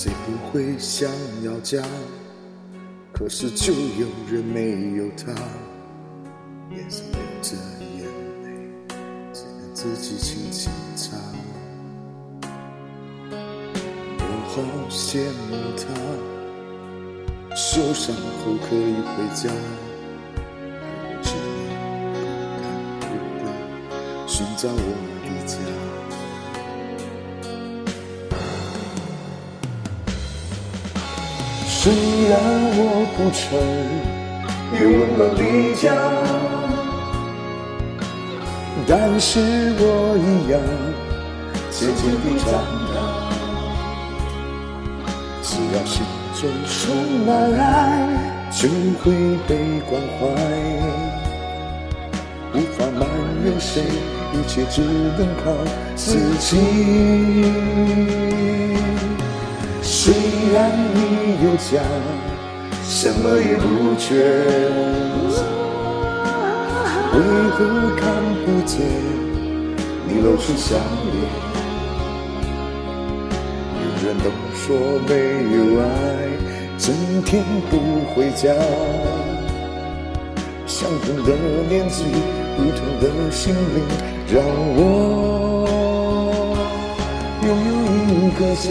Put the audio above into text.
谁不会想要家？可是就有人没有他，脸上流着眼泪，只能自己轻轻擦。我好羡慕他，受伤后可以回家，而我只能孤单的寻找我的家。虽然我不曾遇温暖的家，但是我一样渐渐地长大。只要心中充满爱，就会被关怀。无法埋怨谁，一切只能靠自己。家，什么也不缺，为何看不见你露出笑脸？有人都说没有爱，整天不回家。相同的年纪，不同的心灵，让我拥有一个家。